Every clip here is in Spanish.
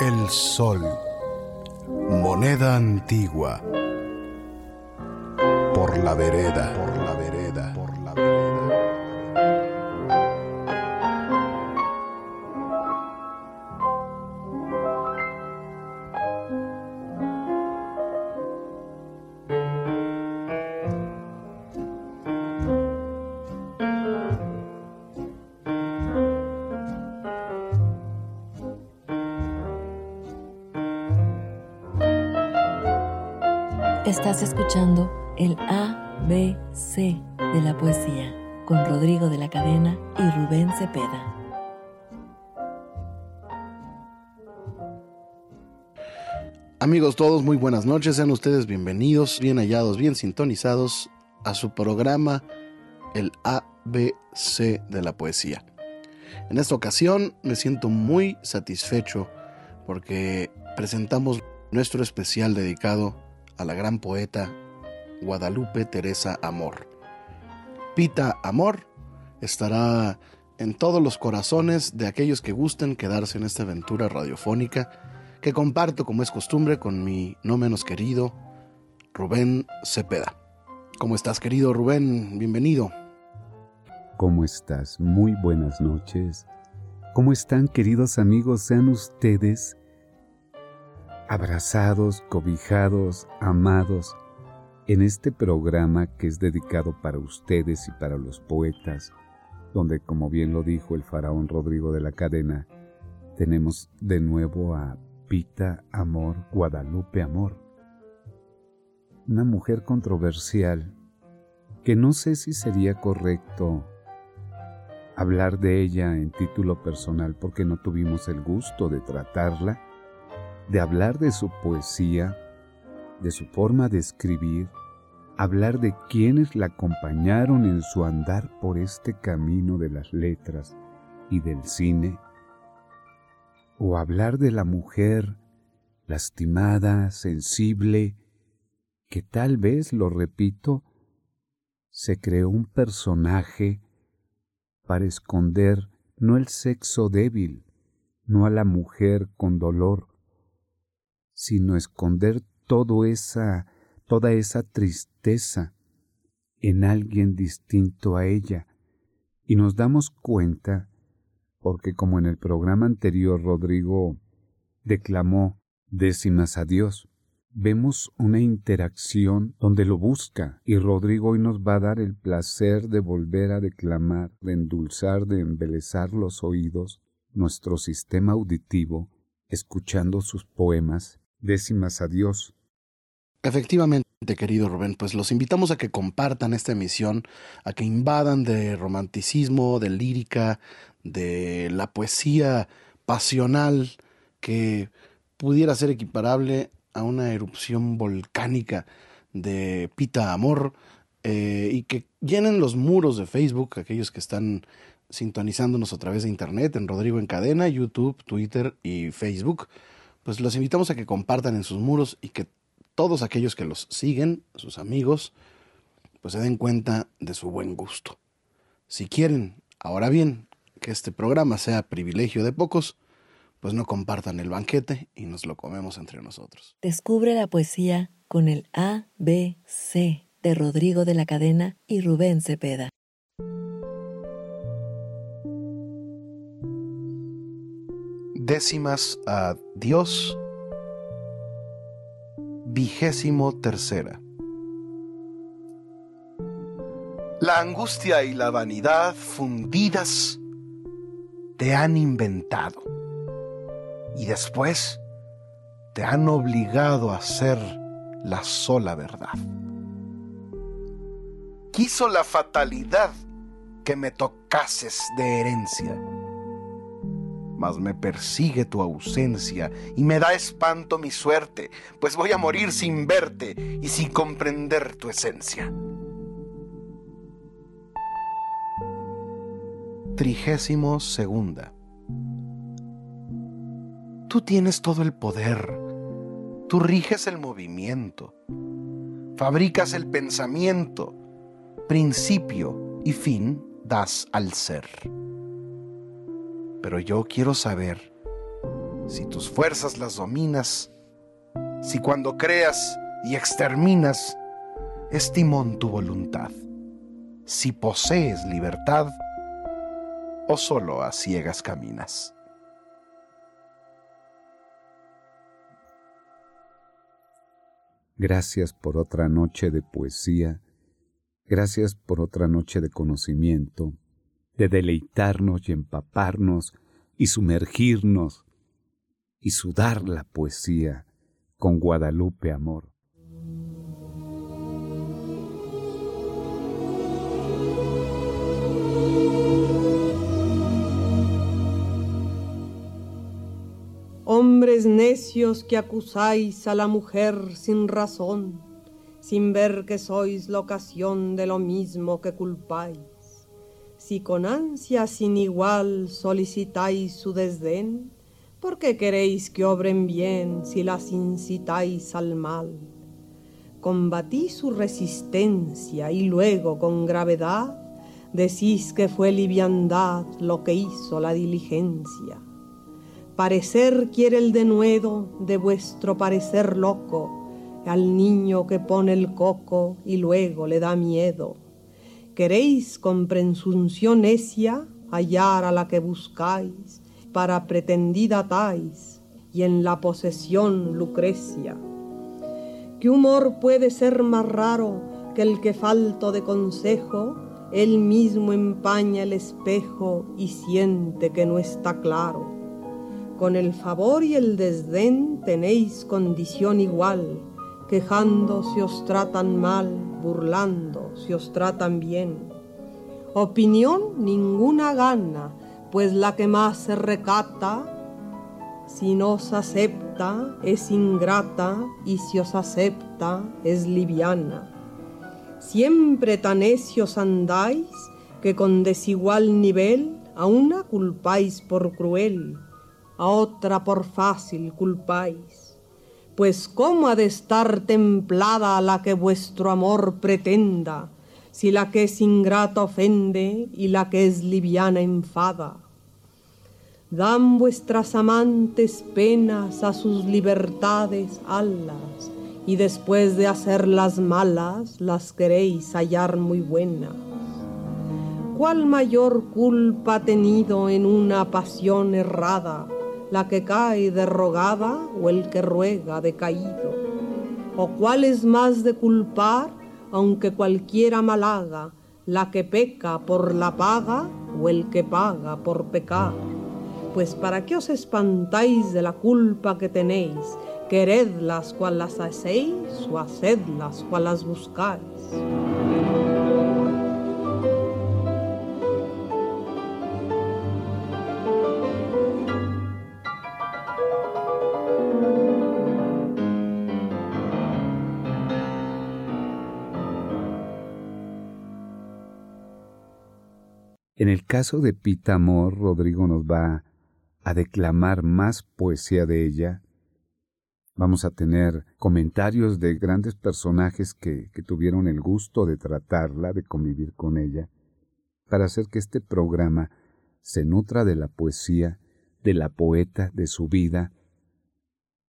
el sol. Moneda antigua. Por la vereda, Estás escuchando el ABC de la poesía con Rodrigo de la Cadena y Rubén Cepeda. Amigos todos, muy buenas noches. Sean ustedes bienvenidos, bien hallados, bien sintonizados a su programa El ABC de la poesía. En esta ocasión me siento muy satisfecho porque presentamos nuestro especial dedicado a la gran poeta Guadalupe Teresa Amor. Pita Amor estará en todos los corazones de aquellos que gusten quedarse en esta aventura radiofónica que comparto como es costumbre con mi no menos querido Rubén Cepeda. ¿Cómo estás querido Rubén? Bienvenido. ¿Cómo estás? Muy buenas noches. ¿Cómo están queridos amigos? Sean ustedes abrazados, cobijados, amados en este programa que es dedicado para ustedes y para los poetas, donde como bien lo dijo el faraón Rodrigo de la Cadena, tenemos de nuevo a Pita Amor, Guadalupe Amor, una mujer controversial que no sé si sería correcto hablar de ella en título personal porque no tuvimos el gusto de tratarla, de hablar de su poesía, de su forma de escribir, hablar de quienes la acompañaron en su andar por este camino de las letras y del cine, o hablar de la mujer lastimada, sensible, que tal vez, lo repito, se creó un personaje para esconder no el sexo débil, no a la mujer con dolor, sino esconder esa, toda esa tristeza en alguien distinto a ella. Y nos damos cuenta, porque como en el programa anterior Rodrigo declamó décimas a Dios, vemos una interacción donde lo busca y Rodrigo hoy nos va a dar el placer de volver a declamar, de endulzar, de embelezar los oídos, nuestro sistema auditivo, escuchando sus poemas, décimas a Dios. Efectivamente, querido Rubén, pues los invitamos a que compartan esta emisión, a que invadan de romanticismo, de lírica, de la poesía pasional que pudiera ser equiparable a una erupción volcánica de Pita Amor eh, y que llenen los muros de Facebook, aquellos que están sintonizándonos a través de Internet, en Rodrigo en Cadena, YouTube, Twitter y Facebook, pues los invitamos a que compartan en sus muros y que todos aquellos que los siguen, sus amigos, pues se den cuenta de su buen gusto. Si quieren, ahora bien, que este programa sea privilegio de pocos, pues no compartan el banquete y nos lo comemos entre nosotros. Descubre la poesía con el ABC de Rodrigo de la Cadena y Rubén Cepeda. Décimas a Dios, vigésimo tercera. La angustia y la vanidad fundidas te han inventado y después te han obligado a ser la sola verdad. Quiso la fatalidad que me tocases de herencia, me persigue tu ausencia y me da espanto mi suerte, pues voy a morir sin verte y sin comprender tu esencia. Trigésimo segunda. Tú tienes todo el poder, tú riges el movimiento, fabricas el pensamiento, principio y fin das al ser. Pero yo quiero saber si tus fuerzas las dominas, si cuando creas y exterminas es timón tu voluntad, si posees libertad o solo a ciegas caminas. Gracias por otra noche de poesía, gracias por otra noche de conocimiento, de deleitarnos y empaparnos y sumergirnos y sudar la poesía con Guadalupe Amor. Hombres necios que acusáis a la mujer sin razón, sin ver que sois la ocasión de lo mismo que culpáis. Si con ansia sin igual solicitáis su desdén, ¿por qué queréis que obren bien si las incitáis al mal? Combatí su resistencia y luego con gravedad decís que fue liviandad lo que hizo la diligencia Parecer quiere el denuedo de vuestro parecer loco, al niño que pone el coco y luego le da miedo. Queréis con presunción necia hallar a la que buscáis, para pretendida tais, y en la posesión Lucrecia. ¿Qué humor puede ser más raro que el que falto de consejo, él mismo empaña el espejo y siente que no está claro? Con el favor y el desdén tenéis condición igual, quejando si os tratan mal, burlando si os tratan bien. Opinión ninguna gana, pues la que más se recata, si no os acepta, es ingrata, y si os acepta, es liviana. Siempre tan necios andáis, que con desigual nivel a una culpáis por cruel, a otra por fácil culpáis. Pues cómo ha de estar templada la que vuestro amor pretenda, si la que es ingrata ofende y la que es liviana enfada. Dan vuestras amantes penas a sus libertades alas, y después de hacerlas malas las queréis hallar muy buenas. ¿Cuál mayor culpa ha tenido en una pasión errada? La que cae derrogada o el que ruega decaído? ¿O cuál es más de culpar, aunque cualquiera malhaga, la que peca por la paga o el que paga por pecar? Pues para qué os espantáis de la culpa que tenéis, queredlas cual las hacéis o hacedlas cual las buscáis. El caso de Pita Amor, Rodrigo nos va a declamar más poesía de ella. Vamos a tener comentarios de grandes personajes que, que tuvieron el gusto de tratarla, de convivir con ella, para hacer que este programa se nutra de la poesía, de la poeta, de su vida,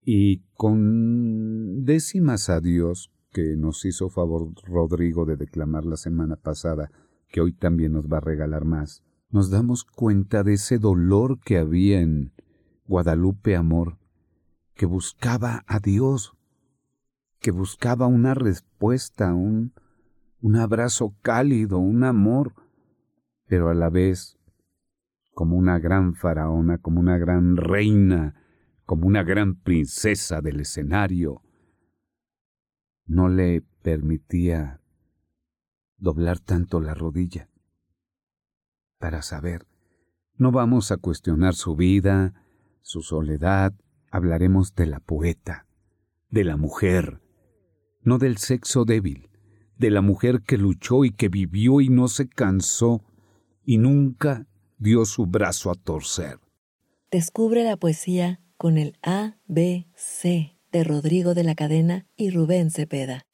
y con décimas a Dios, que nos hizo favor Rodrigo de declamar la semana pasada, que hoy también nos va a regalar más, nos damos cuenta de ese dolor que había en Guadalupe Amor, que buscaba a Dios, que buscaba una respuesta, un, un abrazo cálido, un amor, pero a la vez como una gran faraona, como una gran reina, como una gran princesa del escenario, no le permitía doblar tanto la rodilla para saber. No vamos a cuestionar su vida, su soledad, hablaremos de la poeta, de la mujer, no del sexo débil, de la mujer que luchó y que vivió y no se cansó y nunca dio su brazo a torcer. Descubre la poesía con el A, B, C de Rodrigo de la Cadena y Rubén Cepeda.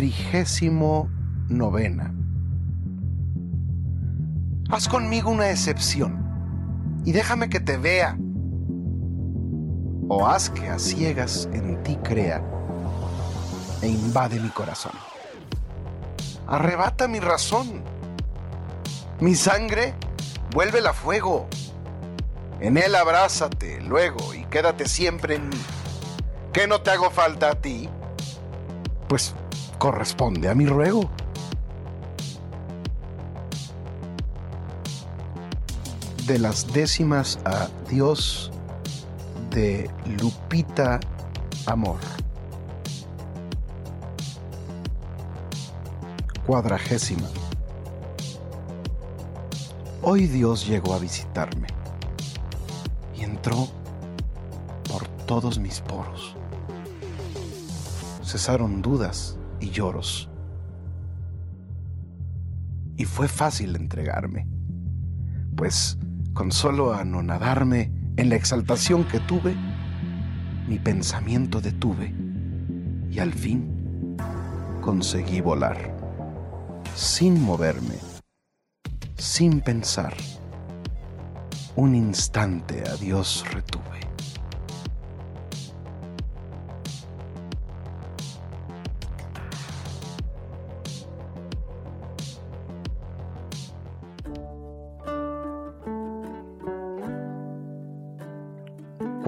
Trigésimo novena. Haz conmigo una excepción y déjame que te vea. O haz que a ciegas en ti crea e invade mi corazón. Arrebata mi razón. Mi sangre, vuélvela fuego. En él abrázate luego y quédate siempre en mí. ¿Qué no te hago falta a ti? Pues corresponde a mi ruego. De las décimas a Dios de Lupita Amor. Cuadragésima. Hoy Dios llegó a visitarme y entró por todos mis poros. Cesaron dudas y lloros. Y fue fácil entregarme, pues con solo anonadarme en la exaltación que tuve, mi pensamiento detuve y al fin conseguí volar, sin moverme, sin pensar. Un instante a Dios retuve.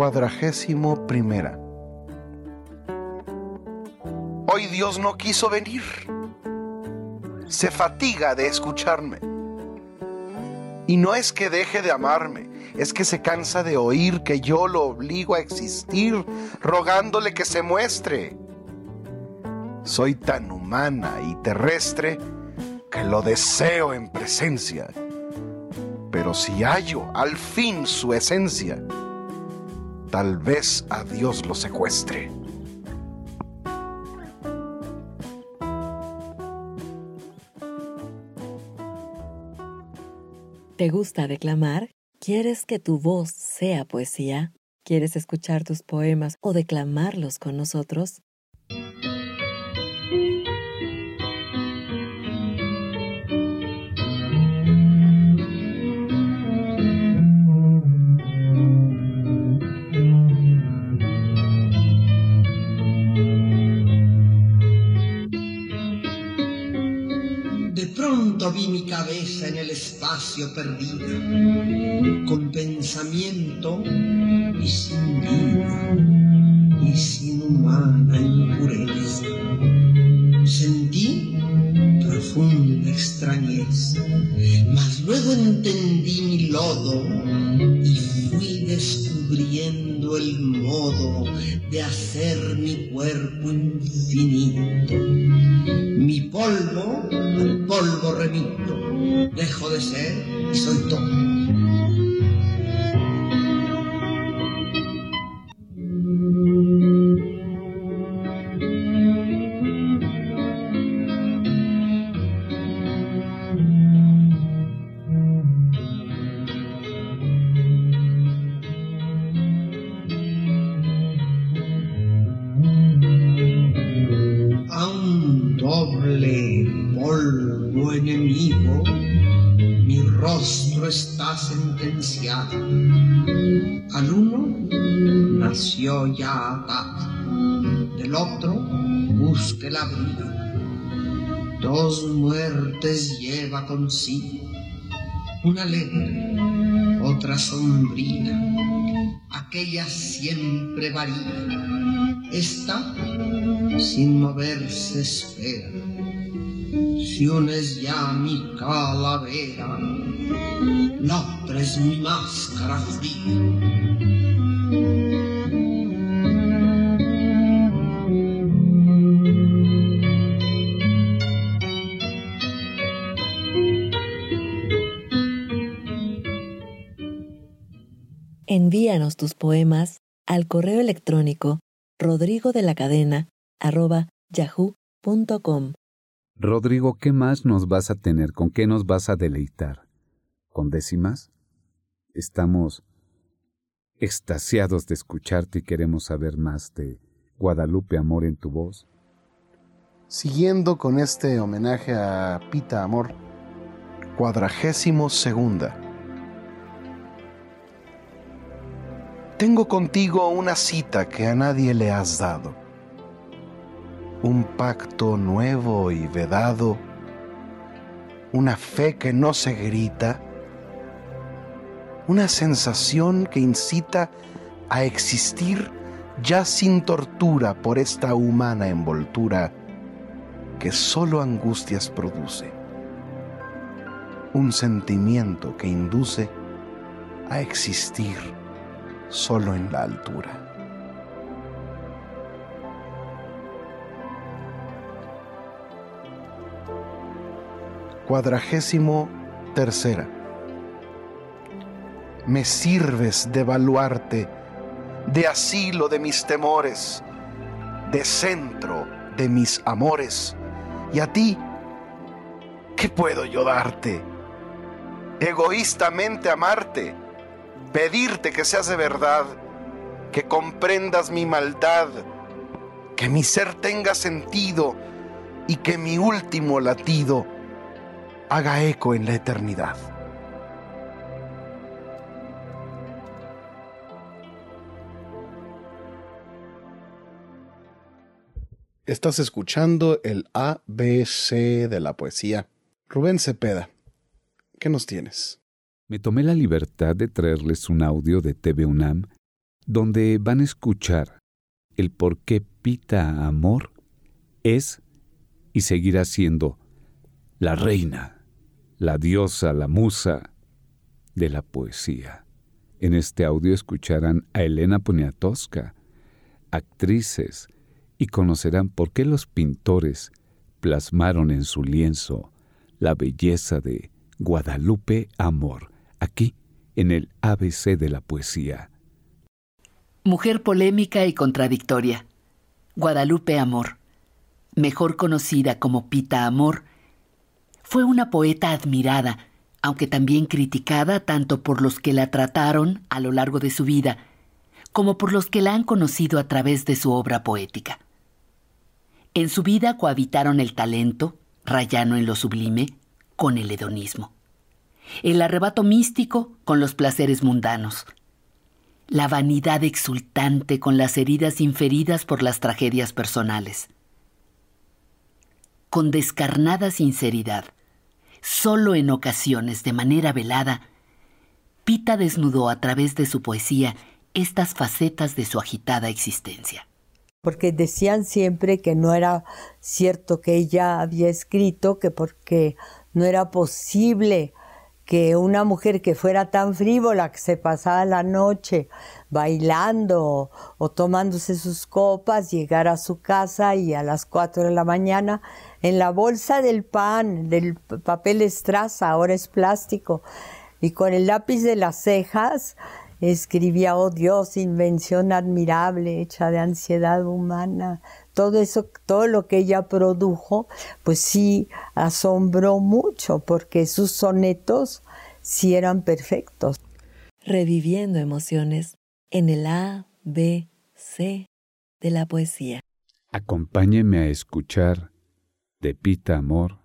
Cuadragésimo primera. Hoy Dios no quiso venir. Se fatiga de escucharme. Y no es que deje de amarme, es que se cansa de oír que yo lo obligo a existir, rogándole que se muestre. Soy tan humana y terrestre que lo deseo en presencia. Pero si hallo al fin su esencia, tal vez a Dios lo secuestre. ¿Te gusta declamar? ¿Quieres que tu voz sea poesía? ¿Quieres escuchar tus poemas o declamarlos con nosotros? Vi mi cabeza en el espacio perdida, con pensamiento y sin vida, y sin humana impureza. Sentí profunda extrañeza, mas luego entendí mi lodo y fui descubriendo el modo de hacer mi cuerpo infinito. Polvo polvo remito, dejo de ser y soy todo. Consigo, una alegre, otra sombría, aquella siempre varía, esta sin moverse espera. Si una es ya mi calavera, la otra es mi máscara fría. Envíanos tus poemas al correo electrónico rodrigo de la cadena arroba yahoo.com. Rodrigo, ¿qué más nos vas a tener? ¿Con qué nos vas a deleitar? ¿Con décimas? Estamos extasiados de escucharte y queremos saber más de Guadalupe Amor en tu voz. Siguiendo con este homenaje a Pita Amor, cuadragésimo segunda. Tengo contigo una cita que a nadie le has dado. Un pacto nuevo y vedado. Una fe que no se grita. Una sensación que incita a existir ya sin tortura por esta humana envoltura que solo angustias produce. Un sentimiento que induce a existir solo en la altura. Cuadragésimo tercera. Me sirves de baluarte, de asilo de mis temores, de centro de mis amores. Y a ti, ¿qué puedo yo darte? Egoístamente amarte pedirte que seas de verdad, que comprendas mi maldad, que mi ser tenga sentido y que mi último latido haga eco en la eternidad. Estás escuchando el ABC de la poesía. Rubén Cepeda, ¿qué nos tienes? Me tomé la libertad de traerles un audio de TV UNAM donde van a escuchar el por qué Pita Amor es y seguirá siendo la reina, la diosa, la musa de la poesía. En este audio escucharán a Elena Poniatowska, actrices, y conocerán por qué los pintores plasmaron en su lienzo la belleza de Guadalupe Amor, aquí en el ABC de la poesía. Mujer polémica y contradictoria. Guadalupe Amor, mejor conocida como Pita Amor, fue una poeta admirada, aunque también criticada tanto por los que la trataron a lo largo de su vida, como por los que la han conocido a través de su obra poética. En su vida cohabitaron el talento, rayano en lo sublime, con el hedonismo. El arrebato místico con los placeres mundanos. La vanidad exultante con las heridas inferidas por las tragedias personales. Con descarnada sinceridad, solo en ocasiones de manera velada, Pita desnudó a través de su poesía estas facetas de su agitada existencia porque decían siempre que no era cierto que ella había escrito, que porque no era posible que una mujer que fuera tan frívola, que se pasaba la noche bailando o, tomándose sus copas, llegara a su casa y a las cuatro de la mañana en la bolsa del pan, del papel estraza, ahora es plástico, y con el lápiz de las cejas, escribía, oh Dios, invención admirable, hecha de ansiedad humana. Todo eso, todo lo que ella produjo, pues sí asombró mucho, porque sus sonetos sí eran perfectos. Reviviendo emociones en el A, B, C de la poesía. Acompáñeme a escuchar de Pita Amor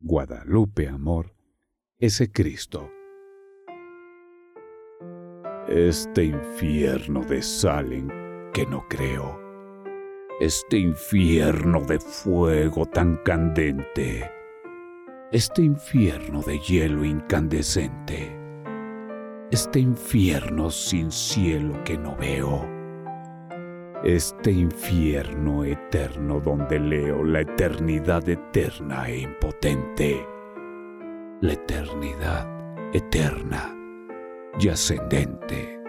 Guadalupe Amor, ese Cristo. Este infierno de sal en que no creo, este infierno de fuego tan candente, este infierno de hielo incandescente, este infierno sin cielo que no veo este infierno eterno donde leo la eternidad eterna e impotente, la eternidad eterna y ascendente,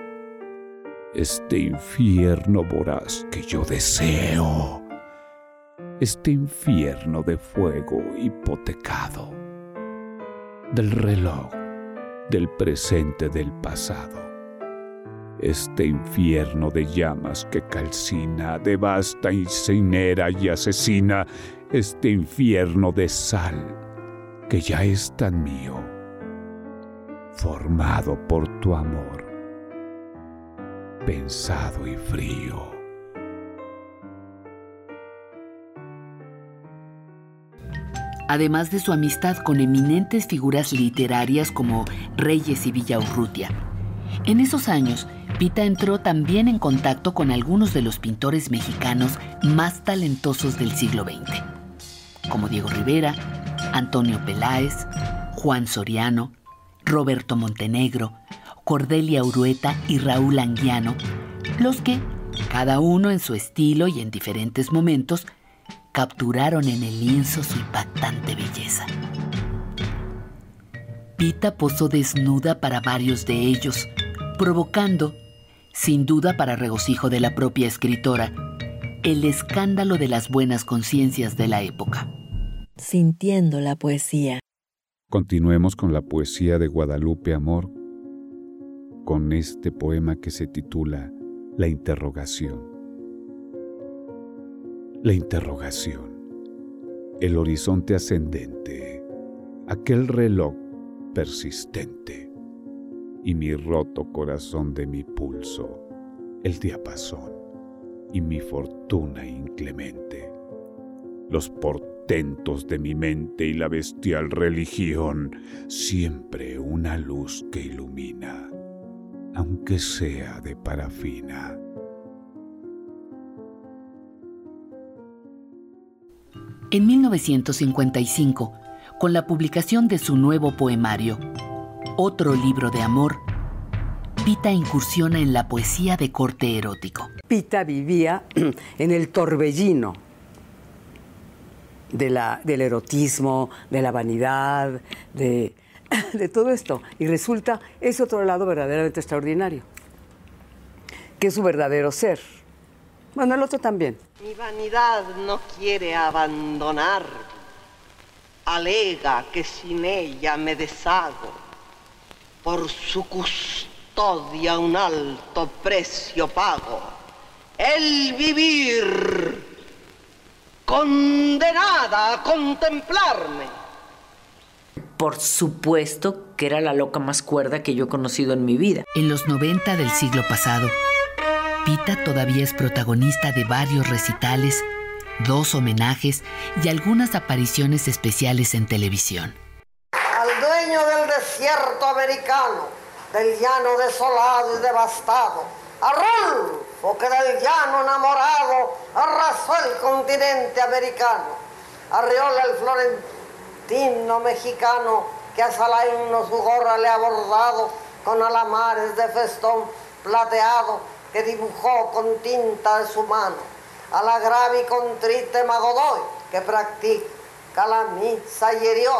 este infierno voraz que yo deseo, este infierno de fuego hipotecado, del reloj, del presente, del pasado este infierno de llamas que calcina, devasta, incinera y asesina, este infierno de sal que ya es tan mío, formado por tu amor, pensado y frío. Además de su amistad con eminentes figuras literarias como Reyes y Villaurrutia. En esos años, Pita entró también en contacto con algunos de los pintores mexicanos más talentosos del siglo XX, como Diego Rivera, Antonio Peláez, Juan Soriano, Roberto Montenegro, Cordelia Urueta y Raúl Anguiano, los que, cada uno en su estilo y en diferentes momentos, capturaron en el lienzo su impactante belleza. Pita posó desnuda para varios de ellos, provocando sin duda para regocijo de la propia escritora, el escándalo de las buenas conciencias de la época. Sintiendo la poesía. Continuemos con la poesía de Guadalupe Amor, con este poema que se titula La interrogación. La interrogación. El horizonte ascendente. Aquel reloj persistente y mi roto corazón de mi pulso, el diapasón y mi fortuna inclemente, los portentos de mi mente y la bestial religión, siempre una luz que ilumina, aunque sea de parafina. En 1955, con la publicación de su nuevo poemario, otro libro de amor, Pita incursiona en la poesía de corte erótico. Pita vivía en el torbellino de la, del erotismo, de la vanidad, de, de todo esto. Y resulta ese otro lado verdaderamente extraordinario, que es su verdadero ser. Bueno, el otro también. Mi vanidad no quiere abandonar, alega que sin ella me deshago por su custodia un alto precio pago. El vivir condenada a contemplarme. Por supuesto que era la loca más cuerda que yo he conocido en mi vida. En los 90 del siglo pasado, Pita todavía es protagonista de varios recitales, dos homenajes y algunas apariciones especiales en televisión. Del desierto americano, del llano desolado y devastado, a Rolfo que del llano enamorado arrasó el continente americano, a Riola el florentino mexicano que a Salaíno su gorra le ha bordado con alamares de festón plateado que dibujó con tinta de su mano, a la grave y contrite Magodoy que practica la misa y herió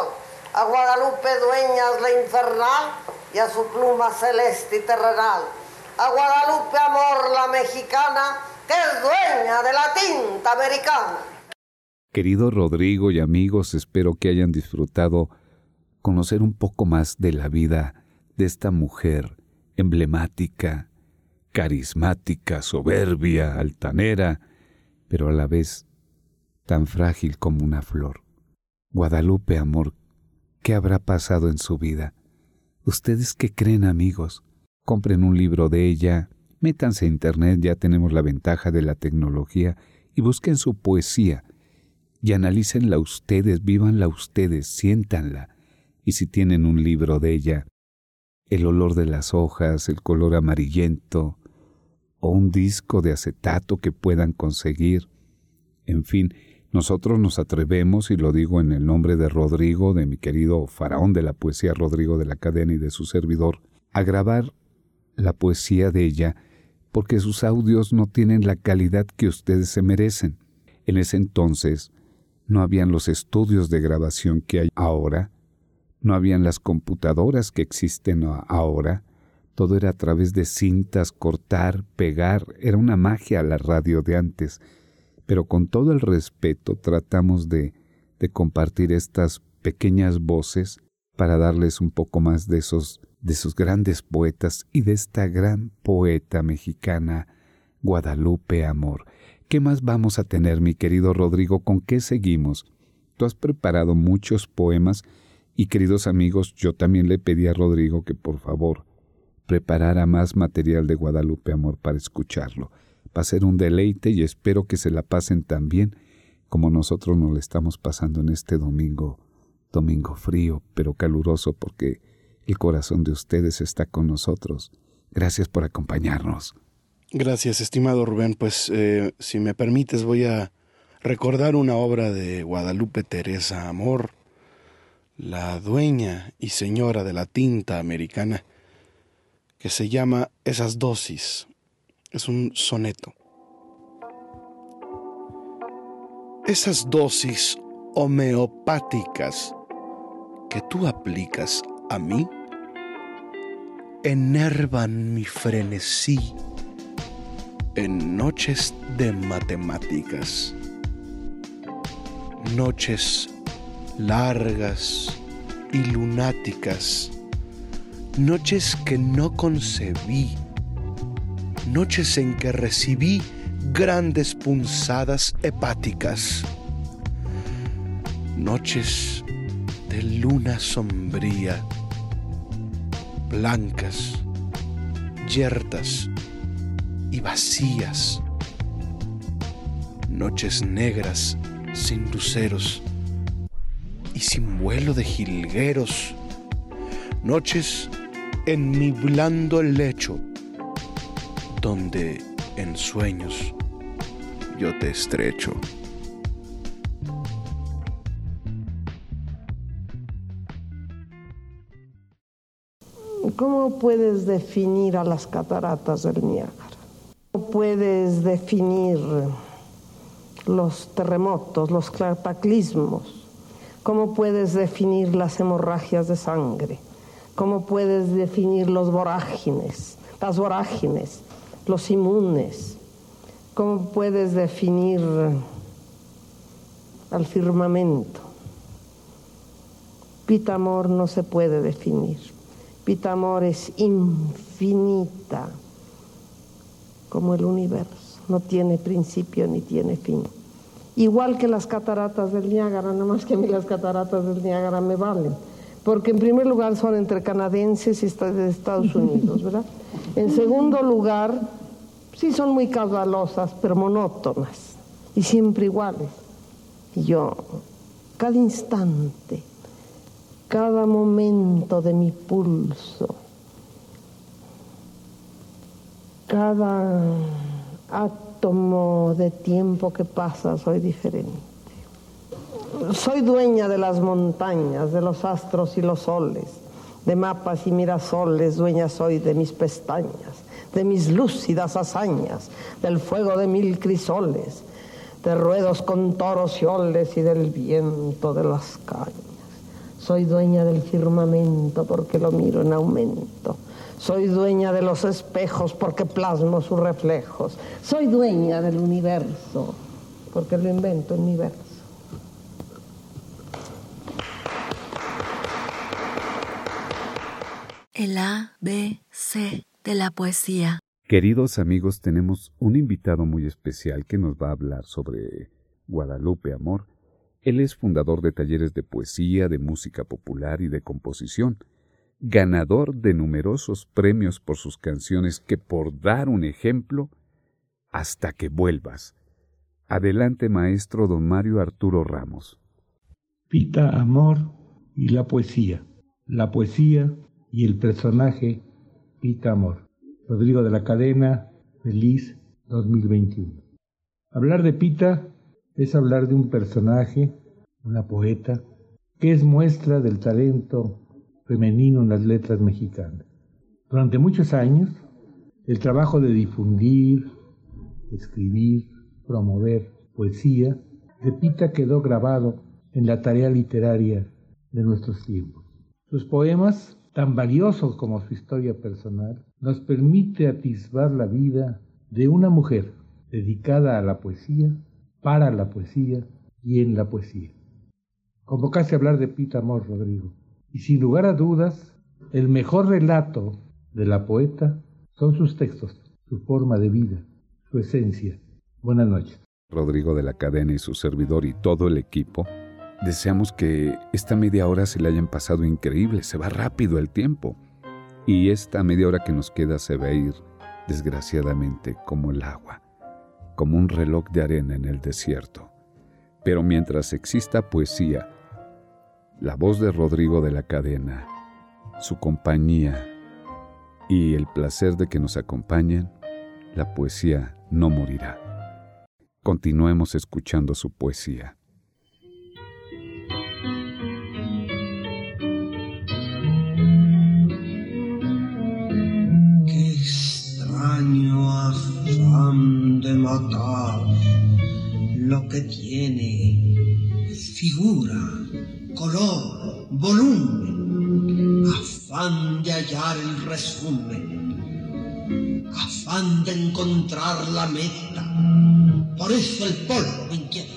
a Guadalupe dueñas la infernal y a su pluma celeste y terrenal. A Guadalupe amor la mexicana, que es dueña de la tinta americana. Querido Rodrigo y amigos, espero que hayan disfrutado conocer un poco más de la vida de esta mujer emblemática, carismática, soberbia, altanera, pero a la vez tan frágil como una flor. Guadalupe, amor, ¿Qué habrá pasado en su vida? ¿Ustedes qué creen amigos? Compren un libro de ella, métanse a internet, ya tenemos la ventaja de la tecnología, y busquen su poesía. y analícenla ustedes, vívanla ustedes, siéntanla. Y si tienen un libro de ella, el olor de las hojas, el color amarillento, un disco de acetato que puedan conseguir. En fin, nosotros nos atrevemos, y lo digo en el nombre de Rodrigo, de mi querido faraón de la poesía Rodrigo de la Cadena y de su servidor, a grabar la poesía de ella, porque sus audios no tienen la calidad que ustedes se merecen. En ese entonces no habían los estudios de grabación que hay ahora, no habían las computadoras que existen ahora, todo era a través de cintas, cortar, pegar, era una magia la radio de antes, pero con todo el respeto tratamos de, de compartir estas pequeñas voces para darles un poco más de esos, de esos grandes poetas y de esta gran poeta mexicana, Guadalupe Amor. ¿Qué más vamos a tener, mi querido Rodrigo? ¿Con qué seguimos? Tú has preparado muchos poemas y queridos amigos, yo también le pedí a Rodrigo que por favor preparara más material de Guadalupe Amor para escucharlo. Va a ser un deleite y espero que se la pasen tan bien como nosotros nos la estamos pasando en este domingo, domingo frío pero caluroso porque el corazón de ustedes está con nosotros. Gracias por acompañarnos. Gracias, estimado Rubén. Pues eh, si me permites voy a recordar una obra de Guadalupe Teresa Amor, la dueña y señora de la tinta americana, que se llama Esas dosis. Es un soneto. Esas dosis homeopáticas que tú aplicas a mí enervan mi frenesí en noches de matemáticas, noches largas y lunáticas, noches que no concebí, noches en que recibí grandes punzadas hepáticas, noches de luna sombría, blancas, yertas y vacías, noches negras sin luceros y sin vuelo de jilgueros, noches en mi blando lecho, donde en sueños yo te estrecho. ¿Cómo puedes definir a las cataratas del Niágara? ¿Cómo puedes definir los terremotos, los cataclismos? ¿Cómo puedes definir las hemorragias de sangre? ¿Cómo puedes definir los vorágines, las vorágines, los inmunes? ¿Cómo puedes definir al firmamento? Pitamor no se puede definir. Pitamor es infinita como el universo. No tiene principio ni tiene fin. Igual que las cataratas del Niágara, nada más que a mí las cataratas del Niágara me valen porque en primer lugar son entre canadienses y de Estados Unidos, ¿verdad? En segundo lugar, sí son muy caudalosas, pero monótonas y siempre iguales. Y yo, cada instante, cada momento de mi pulso, cada átomo de tiempo que pasa, soy diferente soy dueña de las montañas, de los astros y los soles, de mapas y mirasoles, dueña soy de mis pestañas, de mis lúcidas hazañas, del fuego de mil crisoles, de ruedos con toros y oles y del viento de las cañas. Soy dueña del firmamento porque lo miro en aumento. Soy dueña de los espejos porque plasmo sus reflejos. Soy dueña del universo porque lo invento en mi. El A, B, C de la poesía. Queridos amigos, tenemos un invitado muy especial que nos va a hablar sobre Guadalupe Amor. Él es fundador de talleres de poesía, de música popular y de composición, ganador de numerosos premios por sus canciones que, por dar un ejemplo, hasta que vuelvas. Adelante, maestro don Mario Arturo Ramos. Pita, amor y la poesía. La poesía y el personaje Pita Amor. Rodrigo de la Cadena, feliz 2021. Hablar de Pita es hablar de un personaje, una poeta, que es muestra del talento femenino en las letras mexicanas. Durante muchos años, el trabajo de difundir, escribir, promover poesía de Pita quedó grabado en la tarea literaria de nuestros tiempos. Sus poemas, tan valiosos como su historia personal, nos permite atisbar la vida de una mujer dedicada a la poesía, para la poesía y en la poesía. Convocaste a hablar de Pita Amor, Rodrigo, y sin lugar a dudas, el mejor relato de la poeta son sus textos, su forma de vida, su esencia. Buenas noches. Rodrigo de la Cadena y su servidor y todo el equipo, deseamos que esta media hora se le hayan pasado increíble, se va rápido el tiempo. Y esta media hora que nos queda se va a ir, desgraciadamente, como el agua, como un reloj de arena en el desierto. Pero mientras exista poesía, la voz de Rodrigo de la Cadena, su compañía y el placer de que nos acompañen, la poesía no morirá. Continuemos escuchando su poesía. Extraño afán de matar lo que tiene figura, color, volumen, afán de hallar el resumen, afán de encontrar la meta por eso el polvo inquieta.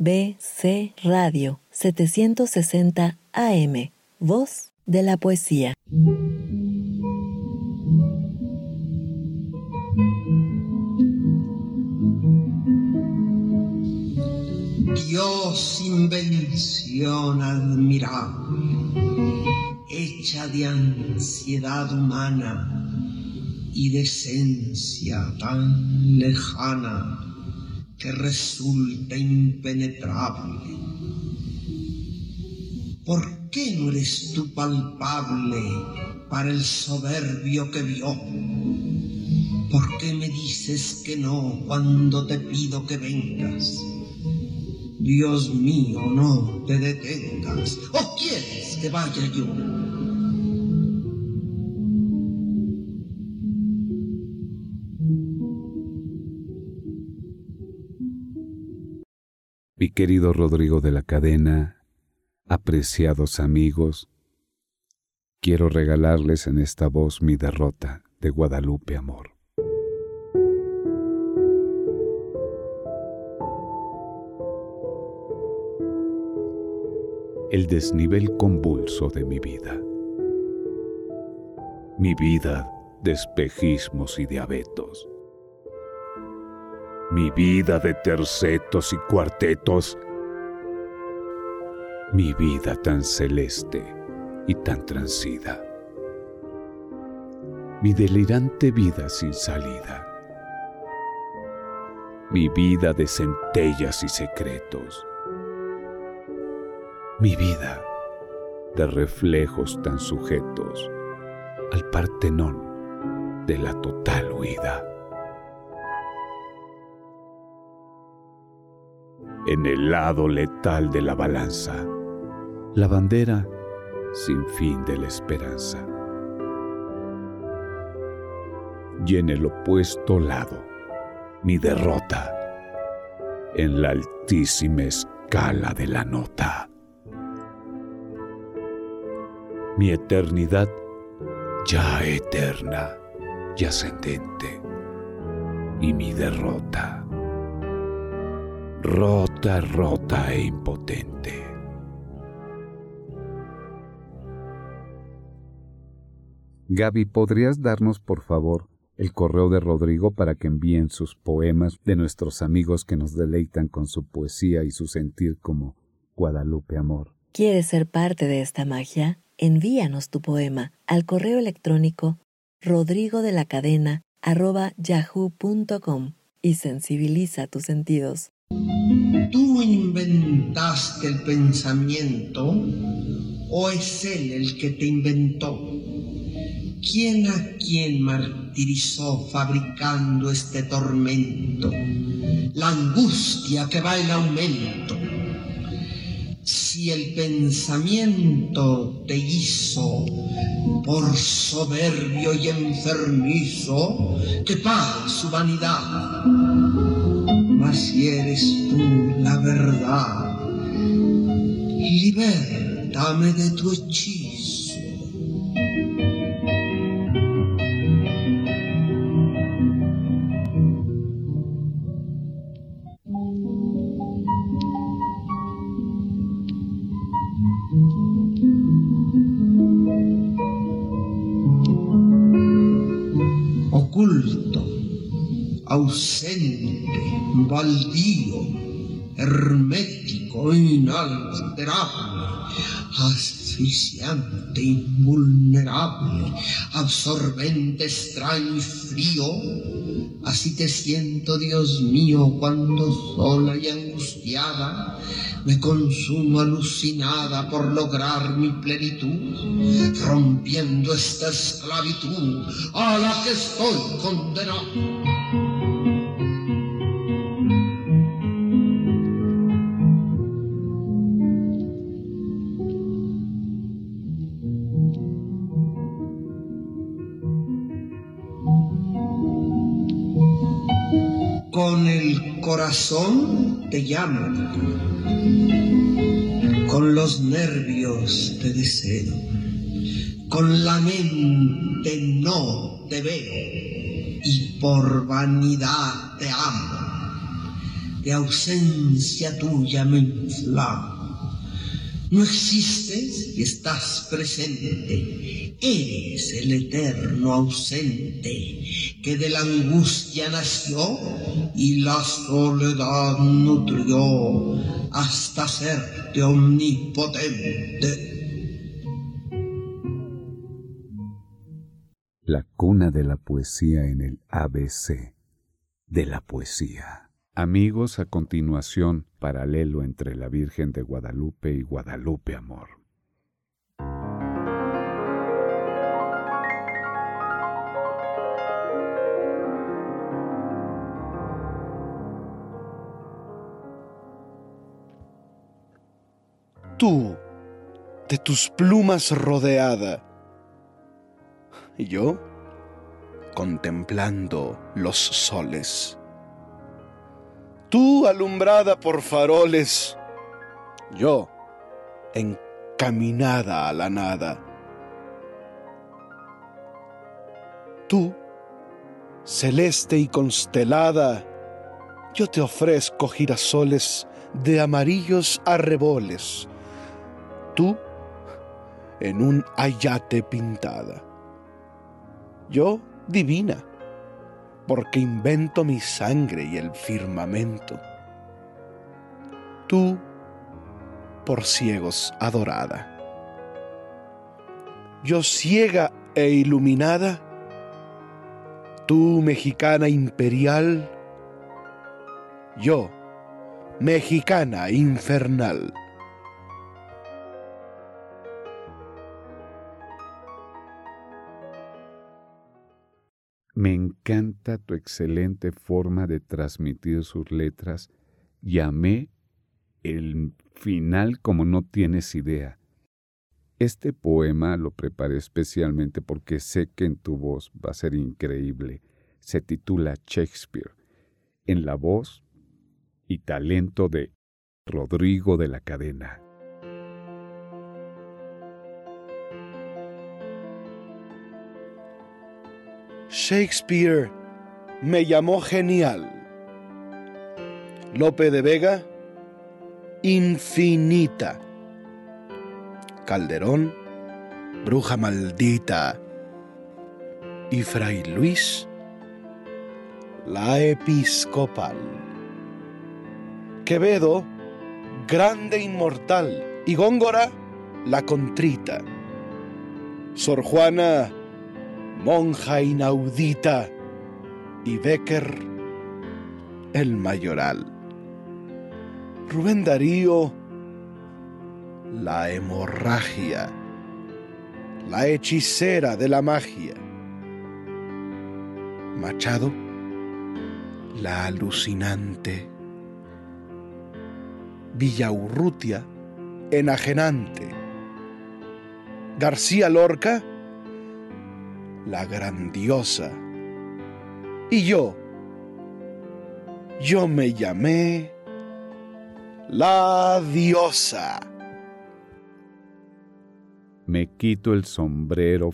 ABC Radio 760 AM. Voz de la poesía. Dios invención admirable, hecha de ansiedad humana y de esencia tan lejana que resulta impenetrable. ¿Por qué no eres tú palpable para el soberbio que vio? ¿Por qué me dices que no cuando te pido que vengas? Dios mío, no te detengas. ¿O quieres que vaya yo? Mi querido Rodrigo de la Cadena, apreciados amigos, quiero regalarles en esta voz mi derrota de Guadalupe Amor. el desnivel convulso de mi vida. Mi vida de espejismos y de abetos. Mi vida de tercetos y cuartetos. Mi vida tan celeste y tan transida. Mi delirante vida sin salida. Mi vida de centellas y secretos mi vida de reflejos tan sujetos al Partenón de la total huida. En el lado letal de la balanza, la bandera sin fin de la esperanza. Y en el opuesto lado, mi derrota. En la altísima escala de la nota. Mi eternidad ya eterna y ascendente, y mi derrota, rota, rota e impotente. Gaby, ¿podrías darnos, por favor, el correo de Rodrigo para que envíen sus poemas de nuestros amigos que nos deleitan con su poesía y su sentir como Guadalupe Amor? ¿Quieres ser parte de esta magia? Envíanos tu poema al correo electrónico rodrigo de la cadena yahoo.com y sensibiliza tus sentidos. ¿Tú inventaste el pensamiento o es él el que te inventó? ¿Quién a quién martirizó fabricando este tormento? La angustia que va en aumento. Si el pensamiento te hizo por soberbio y enfermizo, que pague su vanidad. Si eres tú la verdad, libértame de tu hechizo. Baldío, hermético, inalterable, asfixiante, invulnerable, absorbente, extraño y frío. Así te siento, Dios mío, cuando sola y angustiada me consumo alucinada por lograr mi plenitud, rompiendo esta esclavitud a la que estoy condenado. Con el corazón te llamo, con los nervios te deseo, con la mente no te veo y por vanidad te amo. De ausencia tuya me inflamo. No existes y estás presente. Eres el eterno ausente que de la angustia nació y la soledad nutrió hasta serte omnipotente. La cuna de la poesía en el ABC de la poesía. Amigos, a continuación, paralelo entre la Virgen de Guadalupe y Guadalupe Amor. Tú, de tus plumas rodeada, y yo, contemplando los soles. Tú alumbrada por faroles, yo encaminada a la nada. Tú, celeste y constelada, yo te ofrezco girasoles de amarillos arreboles. Tú, en un ayate pintada. Yo, divina porque invento mi sangre y el firmamento. Tú, por ciegos adorada. Yo ciega e iluminada, tú mexicana imperial, yo mexicana infernal. Me encanta tu excelente forma de transmitir sus letras y el final como no tienes idea. Este poema lo preparé especialmente porque sé que en tu voz va a ser increíble. Se titula Shakespeare, en la voz y talento de Rodrigo de la Cadena. Shakespeare me llamó genial. Lope de Vega, infinita. Calderón, bruja maldita. Y Fray Luis, la episcopal. Quevedo, grande inmortal y Góngora la contrita. Sor Juana, monja inaudita, y Becker, el mayoral. Rubén Darío, la hemorragia, la hechicera de la magia. Machado, la alucinante. Villaurrutia, enajenante. García Lorca, la grandiosa. Y yo, yo me llamé la diosa. Me quito el sombrero.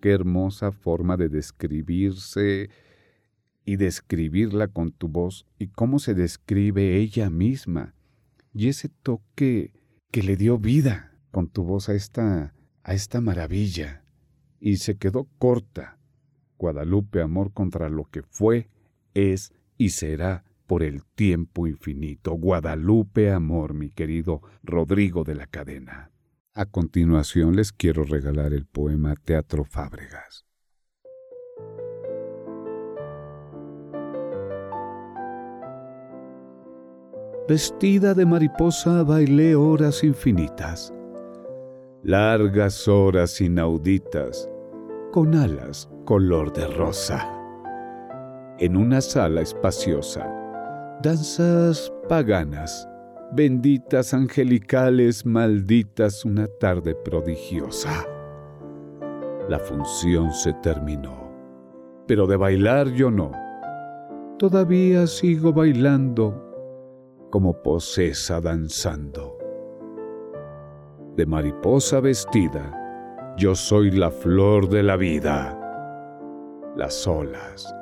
Qué hermosa forma de describirse y describirla con tu voz y cómo se describe ella misma y ese toque que le dio vida con tu voz a esta a esta maravilla y se quedó corta. Guadalupe amor contra lo que fue, es y será por el tiempo infinito. Guadalupe amor, mi querido Rodrigo de la Cadena. A continuación les quiero regalar el poema Teatro Fábregas. Vestida de mariposa bailé horas infinitas, largas horas inauditas, con alas color de rosa. En una sala espaciosa, danzas paganas, benditas angelicales, malditas, una tarde prodigiosa. La función se terminó, pero de bailar yo no. Todavía sigo bailando como posesa danzando. De mariposa vestida, yo soy la flor de la vida. Las olas,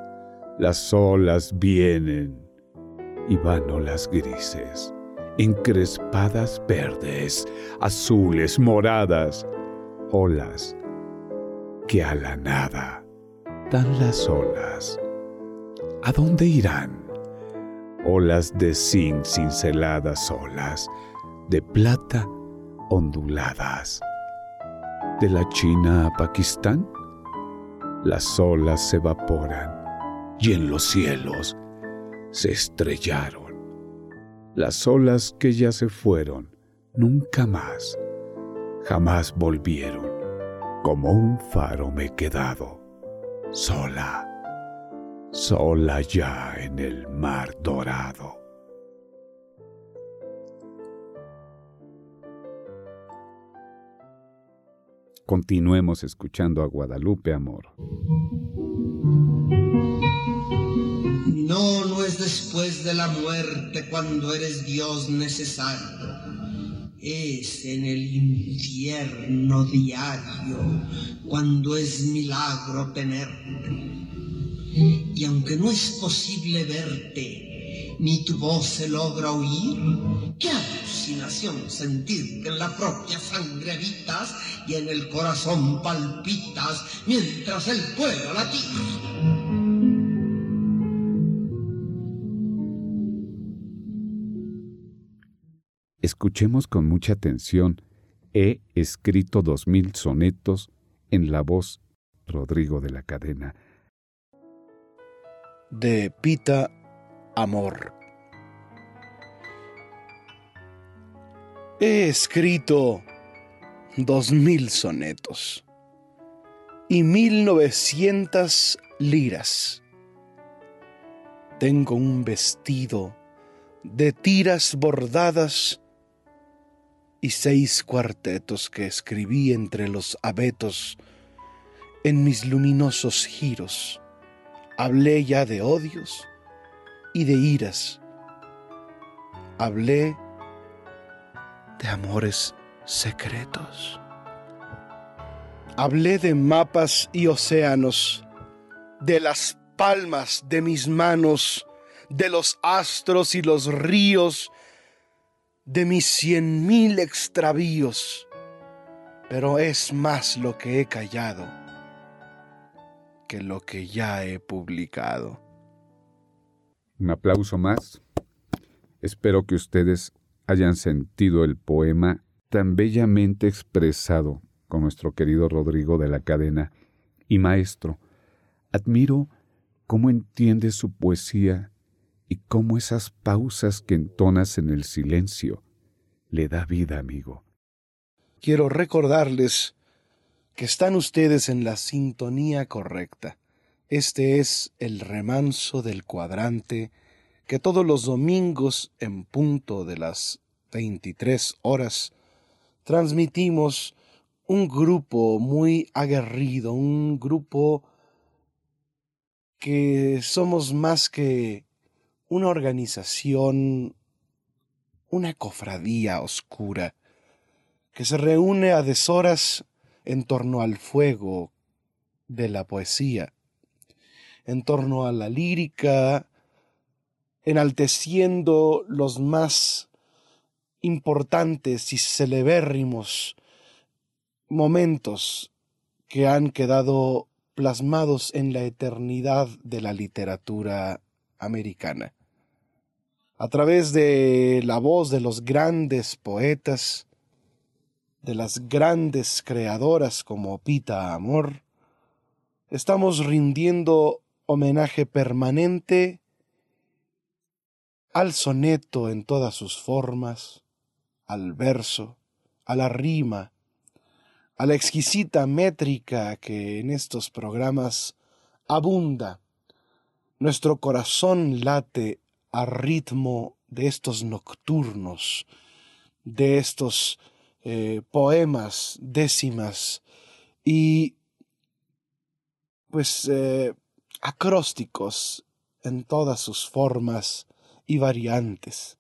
las olas vienen y van olas grises, encrespadas verdes, azules, moradas, olas que a la nada dan las olas. ¿A dónde irán? olas de zinc cinceladas olas, de plata onduladas. De la China a Pakistán, las olas se evaporan y en los cielos se estrellaron. Las olas que ya se fueron, nunca más, jamás volvieron. Como un faro me he quedado, sola sola ya en el mar dorado. Continuemos escuchando a Guadalupe Amor. No, no es después de la muerte cuando eres Dios necesario. Es en el infierno diario cuando es milagro tenerte y aunque no es posible verte, ni tu voz se logra oír, qué alucinación sentir que en la propia sangre habitas y en el corazón palpitas mientras él pueda latir. Escuchemos con mucha atención. He escrito dos mil sonetos en la voz Rodrigo de la Cadena de Pita Amor. He escrito dos mil sonetos y mil novecientas liras. Tengo un vestido de tiras bordadas y seis cuartetos que escribí entre los abetos en mis luminosos giros Hablé ya de odios y de iras. Hablé de amores secretos. Hablé de mapas y océanos, de las palmas de mis manos, de los astros y los ríos, de mis cien mil extravíos. Pero es más lo que he callado que lo que ya he publicado. Un aplauso más. Espero que ustedes hayan sentido el poema tan bellamente expresado con nuestro querido Rodrigo de la Cadena. Y maestro, admiro cómo entiendes su poesía y cómo esas pausas que entonas en el silencio le da vida, amigo. Quiero recordarles que están ustedes en la sintonía correcta. Este es el remanso del cuadrante que todos los domingos en punto de las 23 horas transmitimos un grupo muy aguerrido, un grupo que somos más que una organización, una cofradía oscura, que se reúne a deshoras en torno al fuego de la poesía, en torno a la lírica, enalteciendo los más importantes y celebérrimos momentos que han quedado plasmados en la eternidad de la literatura americana. A través de la voz de los grandes poetas, de las grandes creadoras como Pita Amor, estamos rindiendo homenaje permanente al soneto en todas sus formas, al verso, a la rima, a la exquisita métrica que en estos programas abunda. Nuestro corazón late a ritmo de estos nocturnos, de estos eh, poemas, décimas y pues eh, acrósticos en todas sus formas y variantes.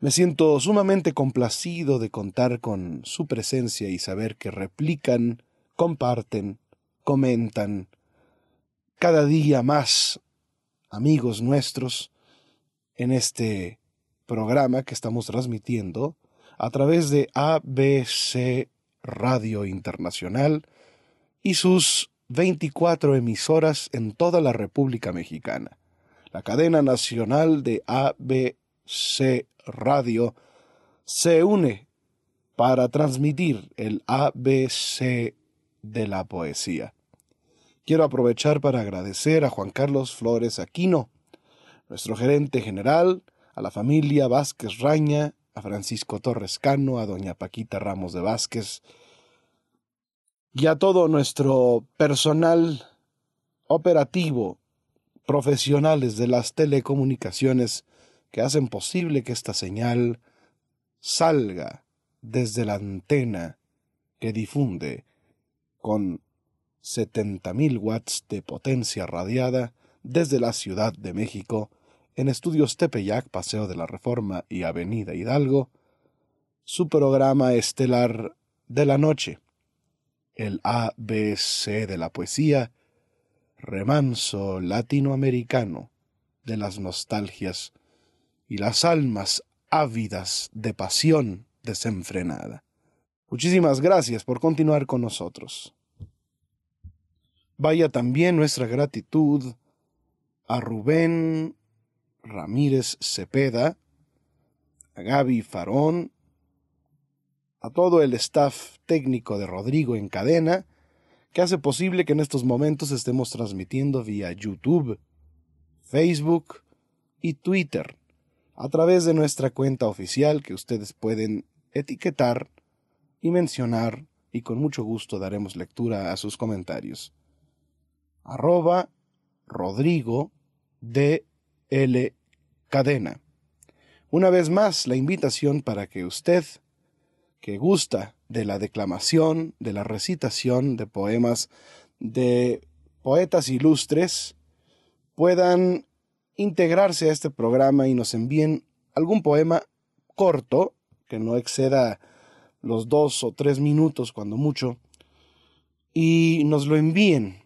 Me siento sumamente complacido de contar con su presencia y saber que replican, comparten, comentan, cada día más amigos nuestros en este programa que estamos transmitiendo a través de ABC Radio Internacional y sus 24 emisoras en toda la República Mexicana. La cadena nacional de ABC Radio se une para transmitir el ABC de la poesía. Quiero aprovechar para agradecer a Juan Carlos Flores Aquino, nuestro gerente general, a la familia Vázquez Raña, a Francisco Torres Cano, a doña Paquita Ramos de Vázquez y a todo nuestro personal operativo, profesionales de las telecomunicaciones que hacen posible que esta señal salga desde la antena que difunde con 70.000 watts de potencia radiada desde la Ciudad de México en Estudios Tepeyac, Paseo de la Reforma y Avenida Hidalgo, su programa estelar de la noche, el ABC de la poesía, remanso latinoamericano de las nostalgias y las almas ávidas de pasión desenfrenada. Muchísimas gracias por continuar con nosotros. Vaya también nuestra gratitud a Rubén Ramírez Cepeda, a Gaby Farón, a todo el staff técnico de Rodrigo en cadena, que hace posible que en estos momentos estemos transmitiendo vía YouTube, Facebook y Twitter, a través de nuestra cuenta oficial que ustedes pueden etiquetar y mencionar y con mucho gusto daremos lectura a sus comentarios. Arroba Rodrigo de L. Cadena. Una vez más, la invitación para que usted, que gusta de la declamación, de la recitación de poemas de poetas ilustres, puedan integrarse a este programa y nos envíen algún poema corto, que no exceda los dos o tres minutos cuando mucho, y nos lo envíen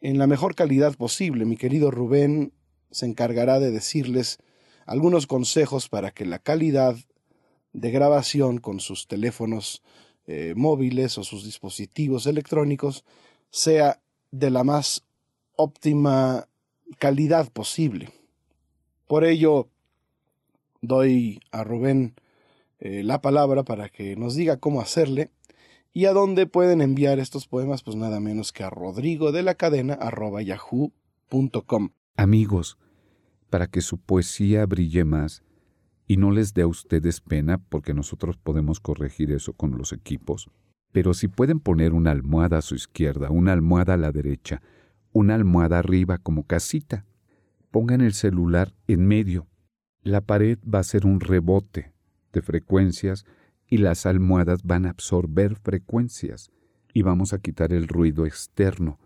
en la mejor calidad posible. Mi querido Rubén se encargará de decirles algunos consejos para que la calidad de grabación con sus teléfonos eh, móviles o sus dispositivos electrónicos sea de la más óptima calidad posible. Por ello, doy a Rubén eh, la palabra para que nos diga cómo hacerle. Y a dónde pueden enviar estos poemas, pues nada menos que a rodrigo de la cadena yahoo.com. Amigos, para que su poesía brille más y no les dé a ustedes pena, porque nosotros podemos corregir eso con los equipos, pero si pueden poner una almohada a su izquierda, una almohada a la derecha, una almohada arriba como casita, pongan el celular en medio. La pared va a ser un rebote de frecuencias y las almohadas van a absorber frecuencias y vamos a quitar el ruido externo.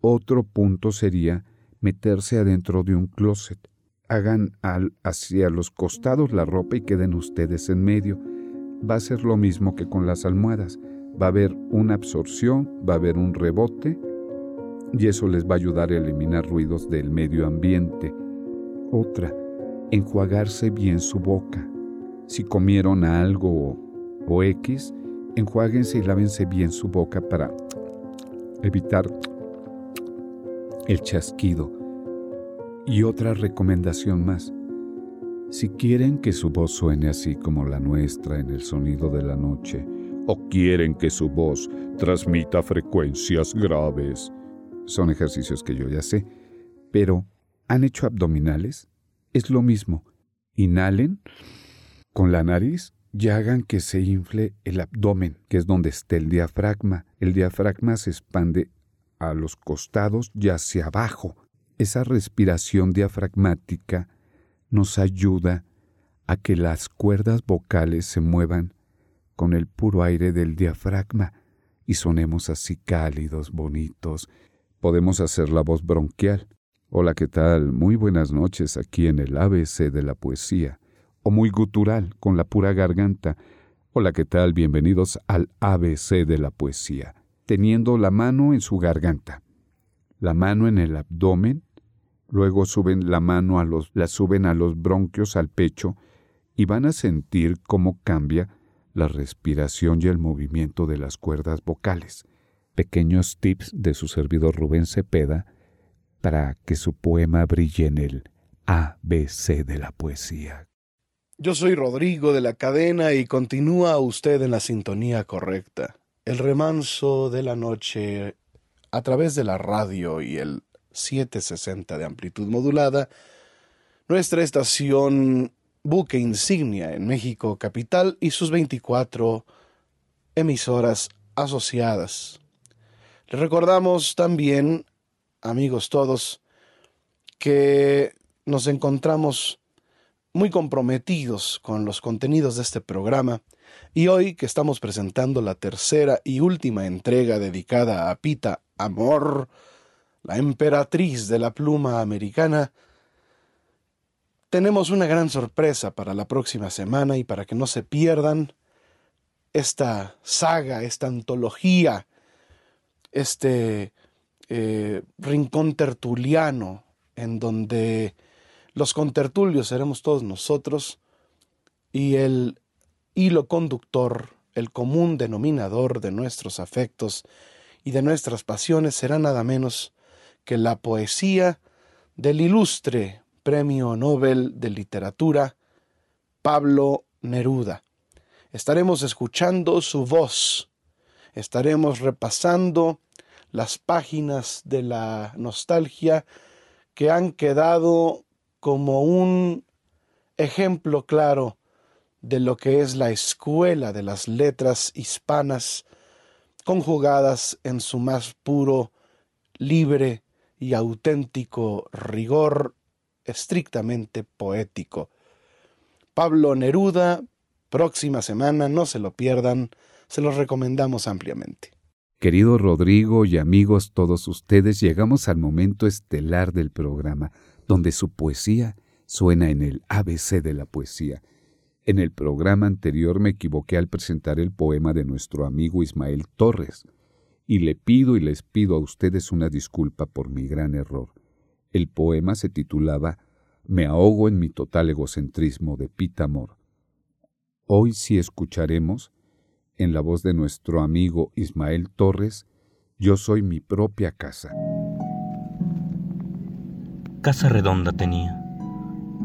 Otro punto sería meterse adentro de un closet. Hagan al, hacia los costados la ropa y queden ustedes en medio. Va a ser lo mismo que con las almohadas. Va a haber una absorción, va a haber un rebote y eso les va a ayudar a eliminar ruidos del medio ambiente. Otra, enjuagarse bien su boca. Si comieron algo o X, enjuáguense y lávense bien su boca para evitar el chasquido. Y otra recomendación más. Si quieren que su voz suene así como la nuestra en el sonido de la noche, o quieren que su voz transmita frecuencias graves, son ejercicios que yo ya sé, pero ¿han hecho abdominales? Es lo mismo. Inhalen con la nariz y hagan que se infle el abdomen, que es donde está el diafragma. El diafragma se expande a los costados y hacia abajo. Esa respiración diafragmática nos ayuda a que las cuerdas vocales se muevan con el puro aire del diafragma y sonemos así cálidos, bonitos. Podemos hacer la voz bronquial. Hola, ¿qué tal? Muy buenas noches aquí en el ABC de la poesía o muy gutural, con la pura garganta. Hola, ¿qué tal? Bienvenidos al ABC de la poesía, teniendo la mano en su garganta, la mano en el abdomen, luego suben la mano a los, la suben a los bronquios, al pecho, y van a sentir cómo cambia la respiración y el movimiento de las cuerdas vocales. Pequeños tips de su servidor Rubén Cepeda para que su poema brille en el ABC de la poesía. Yo soy Rodrigo de la cadena y continúa usted en la sintonía correcta. El remanso de la noche a través de la radio y el 760 de amplitud modulada, nuestra estación buque insignia en México capital y sus 24 emisoras asociadas. Les recordamos también, amigos todos, que nos encontramos muy comprometidos con los contenidos de este programa y hoy que estamos presentando la tercera y última entrega dedicada a Pita Amor, la emperatriz de la pluma americana, tenemos una gran sorpresa para la próxima semana y para que no se pierdan esta saga, esta antología, este eh, rincón tertuliano en donde los contertulios seremos todos nosotros y el hilo conductor, el común denominador de nuestros afectos y de nuestras pasiones será nada menos que la poesía del ilustre Premio Nobel de Literatura Pablo Neruda. Estaremos escuchando su voz, estaremos repasando las páginas de la nostalgia que han quedado como un ejemplo claro de lo que es la escuela de las letras hispanas conjugadas en su más puro, libre y auténtico rigor estrictamente poético. Pablo Neruda, próxima semana, no se lo pierdan, se los recomendamos ampliamente. Querido Rodrigo y amigos todos ustedes, llegamos al momento estelar del programa donde su poesía suena en el ABC de la poesía. En el programa anterior me equivoqué al presentar el poema de nuestro amigo Ismael Torres, y le pido y les pido a ustedes una disculpa por mi gran error. El poema se titulaba Me ahogo en mi total egocentrismo de Pita Amor. Hoy sí escucharemos, en la voz de nuestro amigo Ismael Torres, Yo soy mi propia casa. Casa redonda tenía,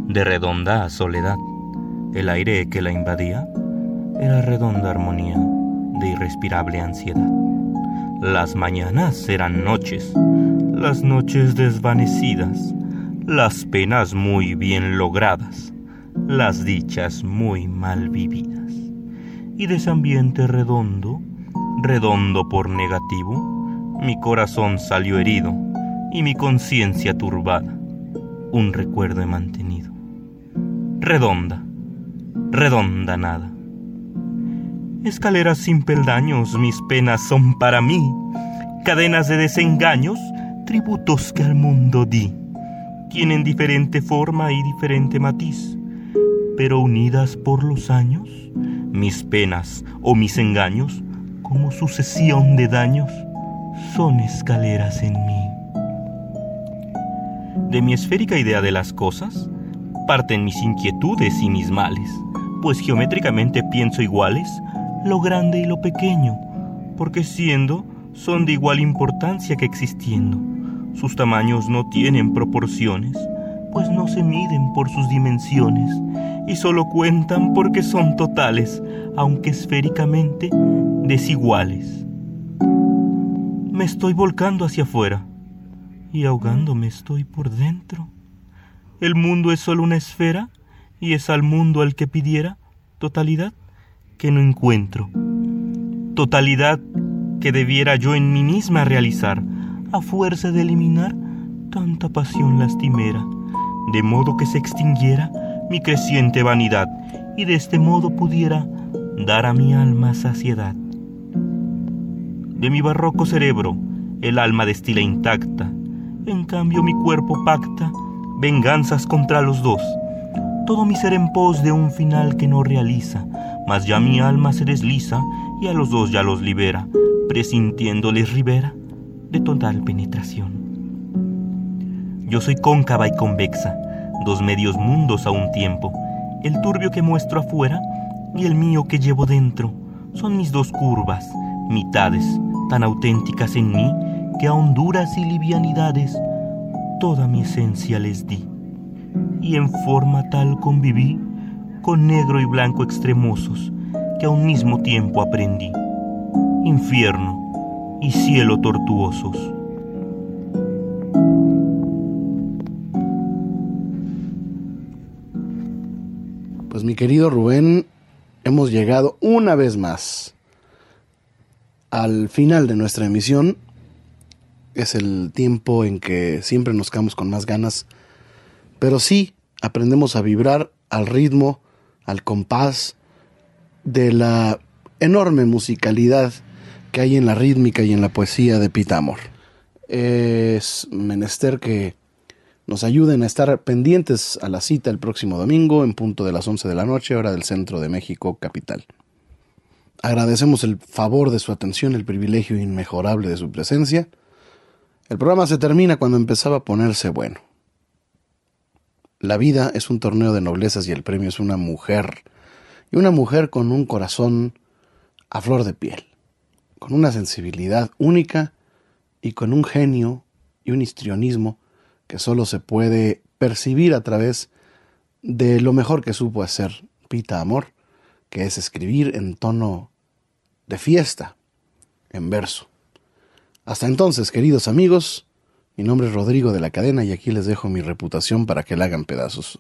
de redonda a soledad, el aire que la invadía era redonda armonía de irrespirable ansiedad. Las mañanas eran noches, las noches desvanecidas, las penas muy bien logradas, las dichas muy mal vividas. Y de ese ambiente redondo, redondo por negativo, mi corazón salió herido y mi conciencia turbada. Un recuerdo he mantenido. Redonda, redonda nada. Escaleras sin peldaños, mis penas son para mí. Cadenas de desengaños, tributos que al mundo di. Tienen diferente forma y diferente matiz, pero unidas por los años, mis penas o mis engaños, como sucesión de daños, son escaleras en mí. De mi esférica idea de las cosas, parten mis inquietudes y mis males, pues geométricamente pienso iguales lo grande y lo pequeño, porque siendo son de igual importancia que existiendo. Sus tamaños no tienen proporciones, pues no se miden por sus dimensiones, y solo cuentan porque son totales, aunque esféricamente desiguales. Me estoy volcando hacia afuera y ahogándome estoy por dentro. El mundo es solo una esfera y es al mundo al que pidiera totalidad que no encuentro. Totalidad que debiera yo en mí misma realizar, a fuerza de eliminar tanta pasión lastimera, de modo que se extinguiera mi creciente vanidad y de este modo pudiera dar a mi alma saciedad. De mi barroco cerebro el alma destila intacta, en cambio mi cuerpo pacta venganzas contra los dos. Todo mi ser en pos de un final que no realiza, mas ya mi alma se desliza y a los dos ya los libera, presintiéndoles ribera de total penetración. Yo soy cóncava y convexa, dos medios mundos a un tiempo, el turbio que muestro afuera y el mío que llevo dentro, son mis dos curvas, mitades, tan auténticas en mí que a honduras y livianidades toda mi esencia les di, y en forma tal conviví con negro y blanco extremosos, que a un mismo tiempo aprendí, infierno y cielo tortuosos. Pues mi querido Rubén, hemos llegado una vez más al final de nuestra emisión. Es el tiempo en que siempre nos quedamos con más ganas, pero sí aprendemos a vibrar al ritmo, al compás de la enorme musicalidad que hay en la rítmica y en la poesía de Pitamor. Es menester que nos ayuden a estar pendientes a la cita el próximo domingo en punto de las 11 de la noche, hora del centro de México, capital. Agradecemos el favor de su atención, el privilegio inmejorable de su presencia. El programa se termina cuando empezaba a ponerse bueno. La vida es un torneo de noblezas y el premio es una mujer. Y una mujer con un corazón a flor de piel, con una sensibilidad única y con un genio y un histrionismo que solo se puede percibir a través de lo mejor que supo hacer Pita Amor, que es escribir en tono de fiesta, en verso. Hasta entonces, queridos amigos, mi nombre es Rodrigo de la Cadena y aquí les dejo mi reputación para que la hagan pedazos.